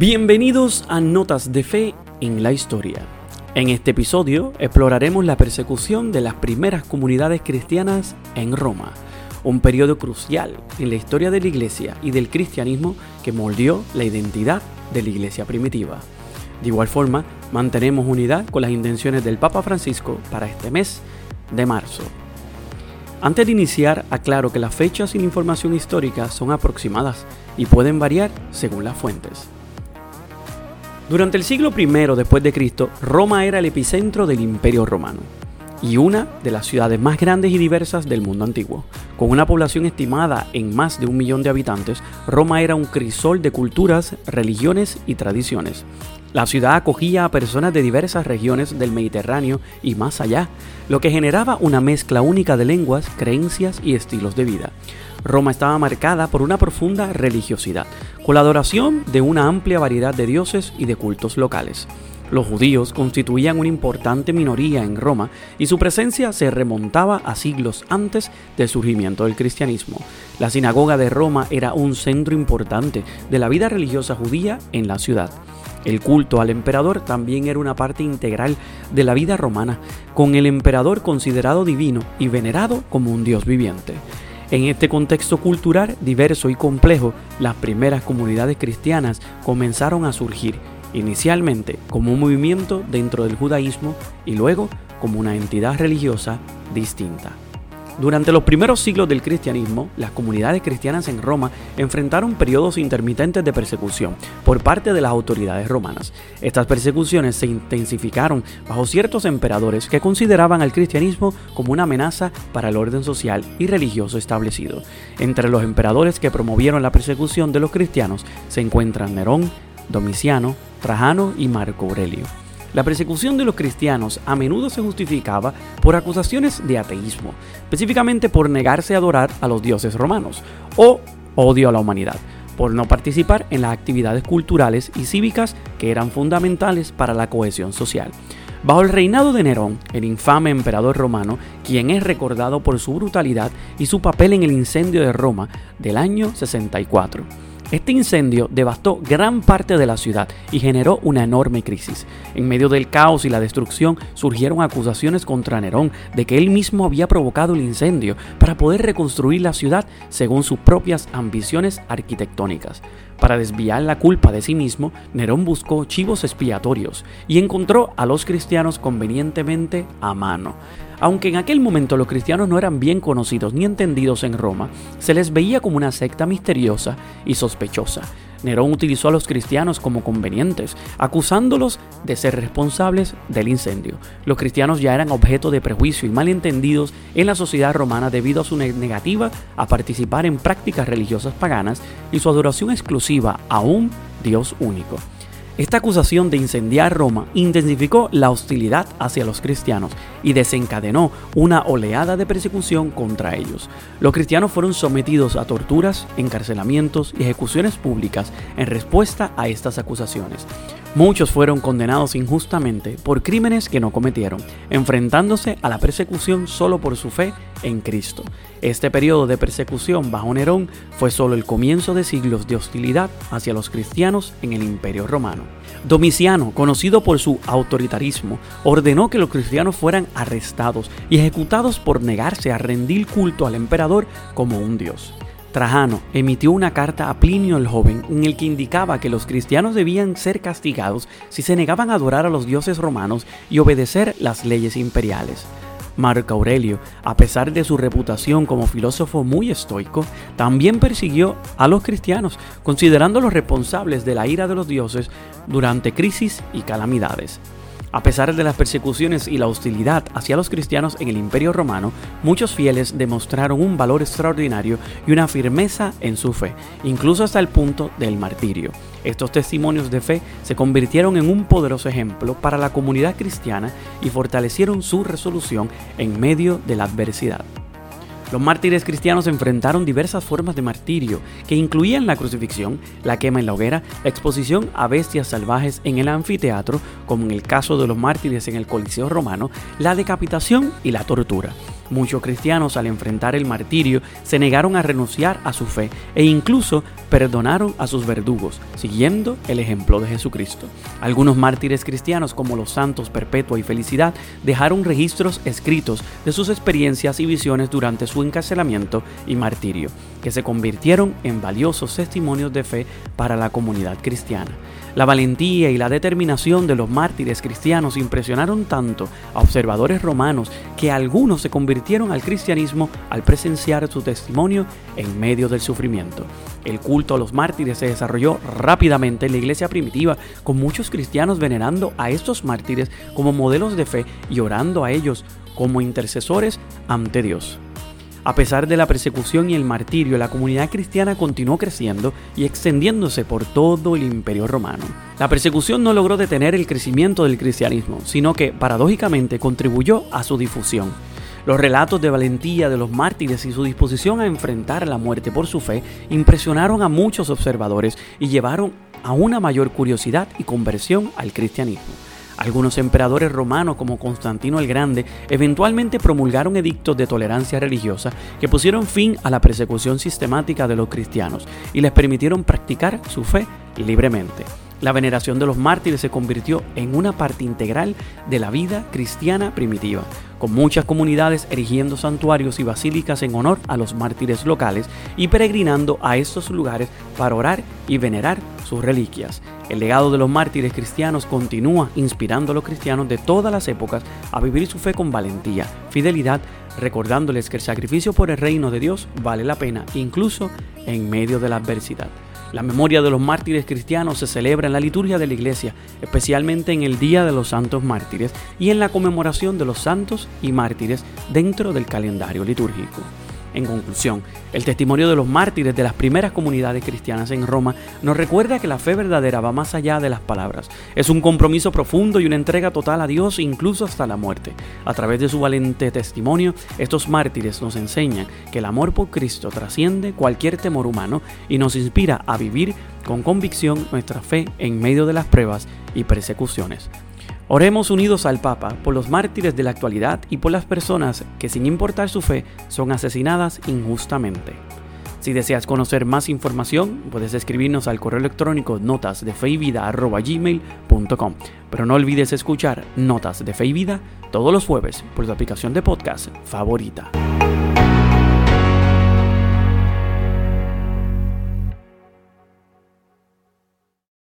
Bienvenidos a Notas de Fe en la Historia. En este episodio exploraremos la persecución de las primeras comunidades cristianas en Roma, un periodo crucial en la historia de la Iglesia y del cristianismo que moldeó la identidad de la Iglesia primitiva. De igual forma, mantenemos unidad con las intenciones del Papa Francisco para este mes de marzo. Antes de iniciar, aclaro que las fechas y información histórica son aproximadas y pueden variar según las fuentes. Durante el siglo I después de Cristo, Roma era el epicentro del Imperio Romano y una de las ciudades más grandes y diversas del mundo antiguo. Con una población estimada en más de un millón de habitantes, Roma era un crisol de culturas, religiones y tradiciones. La ciudad acogía a personas de diversas regiones del Mediterráneo y más allá, lo que generaba una mezcla única de lenguas, creencias y estilos de vida. Roma estaba marcada por una profunda religiosidad, con la adoración de una amplia variedad de dioses y de cultos locales. Los judíos constituían una importante minoría en Roma y su presencia se remontaba a siglos antes del surgimiento del cristianismo. La sinagoga de Roma era un centro importante de la vida religiosa judía en la ciudad. El culto al emperador también era una parte integral de la vida romana, con el emperador considerado divino y venerado como un dios viviente. En este contexto cultural diverso y complejo, las primeras comunidades cristianas comenzaron a surgir, inicialmente como un movimiento dentro del judaísmo y luego como una entidad religiosa distinta. Durante los primeros siglos del cristianismo, las comunidades cristianas en Roma enfrentaron periodos intermitentes de persecución por parte de las autoridades romanas. Estas persecuciones se intensificaron bajo ciertos emperadores que consideraban al cristianismo como una amenaza para el orden social y religioso establecido. Entre los emperadores que promovieron la persecución de los cristianos se encuentran Nerón, Domiciano, Trajano y Marco Aurelio. La persecución de los cristianos a menudo se justificaba por acusaciones de ateísmo, específicamente por negarse a adorar a los dioses romanos, o odio a la humanidad, por no participar en las actividades culturales y cívicas que eran fundamentales para la cohesión social. Bajo el reinado de Nerón, el infame emperador romano, quien es recordado por su brutalidad y su papel en el incendio de Roma del año 64, este incendio devastó gran parte de la ciudad y generó una enorme crisis. En medio del caos y la destrucción surgieron acusaciones contra Nerón de que él mismo había provocado el incendio para poder reconstruir la ciudad según sus propias ambiciones arquitectónicas. Para desviar la culpa de sí mismo, Nerón buscó chivos expiatorios y encontró a los cristianos convenientemente a mano. Aunque en aquel momento los cristianos no eran bien conocidos ni entendidos en Roma, se les veía como una secta misteriosa y sospechosa. Nerón utilizó a los cristianos como convenientes, acusándolos de ser responsables del incendio. Los cristianos ya eran objeto de prejuicio y malentendidos en la sociedad romana debido a su negativa a participar en prácticas religiosas paganas y su adoración exclusiva a un Dios único. Esta acusación de incendiar Roma intensificó la hostilidad hacia los cristianos y desencadenó una oleada de persecución contra ellos. Los cristianos fueron sometidos a torturas, encarcelamientos y ejecuciones públicas en respuesta a estas acusaciones. Muchos fueron condenados injustamente por crímenes que no cometieron, enfrentándose a la persecución solo por su fe en Cristo. Este periodo de persecución bajo Nerón fue solo el comienzo de siglos de hostilidad hacia los cristianos en el Imperio Romano. Domiciano, conocido por su autoritarismo, ordenó que los cristianos fueran arrestados y ejecutados por negarse a rendir culto al emperador como un dios. Trajano emitió una carta a Plinio el joven en el que indicaba que los cristianos debían ser castigados si se negaban a adorar a los dioses romanos y obedecer las leyes imperiales. Marco Aurelio, a pesar de su reputación como filósofo muy estoico, también persiguió a los cristianos, considerándolos responsables de la ira de los dioses durante crisis y calamidades. A pesar de las persecuciones y la hostilidad hacia los cristianos en el Imperio Romano, muchos fieles demostraron un valor extraordinario y una firmeza en su fe, incluso hasta el punto del martirio. Estos testimonios de fe se convirtieron en un poderoso ejemplo para la comunidad cristiana y fortalecieron su resolución en medio de la adversidad. Los mártires cristianos enfrentaron diversas formas de martirio, que incluían la crucifixión, la quema en la hoguera, la exposición a bestias salvajes en el anfiteatro, como en el caso de los mártires en el Coliseo romano, la decapitación y la tortura. Muchos cristianos al enfrentar el martirio se negaron a renunciar a su fe e incluso perdonaron a sus verdugos, siguiendo el ejemplo de Jesucristo. Algunos mártires cristianos como los santos Perpetua y Felicidad dejaron registros escritos de sus experiencias y visiones durante su encarcelamiento y martirio, que se convirtieron en valiosos testimonios de fe para la comunidad cristiana. La valentía y la determinación de los mártires cristianos impresionaron tanto a observadores romanos que algunos se convirtieron al cristianismo al presenciar su testimonio en medio del sufrimiento. El culto a los mártires se desarrolló rápidamente en la iglesia primitiva, con muchos cristianos venerando a estos mártires como modelos de fe y orando a ellos como intercesores ante Dios. A pesar de la persecución y el martirio, la comunidad cristiana continuó creciendo y extendiéndose por todo el imperio romano. La persecución no logró detener el crecimiento del cristianismo, sino que paradójicamente contribuyó a su difusión. Los relatos de valentía de los mártires y su disposición a enfrentar la muerte por su fe impresionaron a muchos observadores y llevaron a una mayor curiosidad y conversión al cristianismo. Algunos emperadores romanos como Constantino el Grande eventualmente promulgaron edictos de tolerancia religiosa que pusieron fin a la persecución sistemática de los cristianos y les permitieron practicar su fe libremente. La veneración de los mártires se convirtió en una parte integral de la vida cristiana primitiva, con muchas comunidades erigiendo santuarios y basílicas en honor a los mártires locales y peregrinando a estos lugares para orar y venerar sus reliquias. El legado de los mártires cristianos continúa inspirando a los cristianos de todas las épocas a vivir su fe con valentía, fidelidad, recordándoles que el sacrificio por el reino de Dios vale la pena, incluso en medio de la adversidad. La memoria de los mártires cristianos se celebra en la liturgia de la iglesia, especialmente en el Día de los Santos Mártires y en la conmemoración de los santos y mártires dentro del calendario litúrgico. En conclusión, el testimonio de los mártires de las primeras comunidades cristianas en Roma nos recuerda que la fe verdadera va más allá de las palabras. Es un compromiso profundo y una entrega total a Dios incluso hasta la muerte. A través de su valente testimonio, estos mártires nos enseñan que el amor por Cristo trasciende cualquier temor humano y nos inspira a vivir con convicción nuestra fe en medio de las pruebas y persecuciones. Oremos unidos al Papa por los mártires de la actualidad y por las personas que sin importar su fe son asesinadas injustamente. Si deseas conocer más información, puedes escribirnos al correo electrónico notas Pero no olvides escuchar Notas de Fe y Vida todos los jueves por tu aplicación de podcast favorita.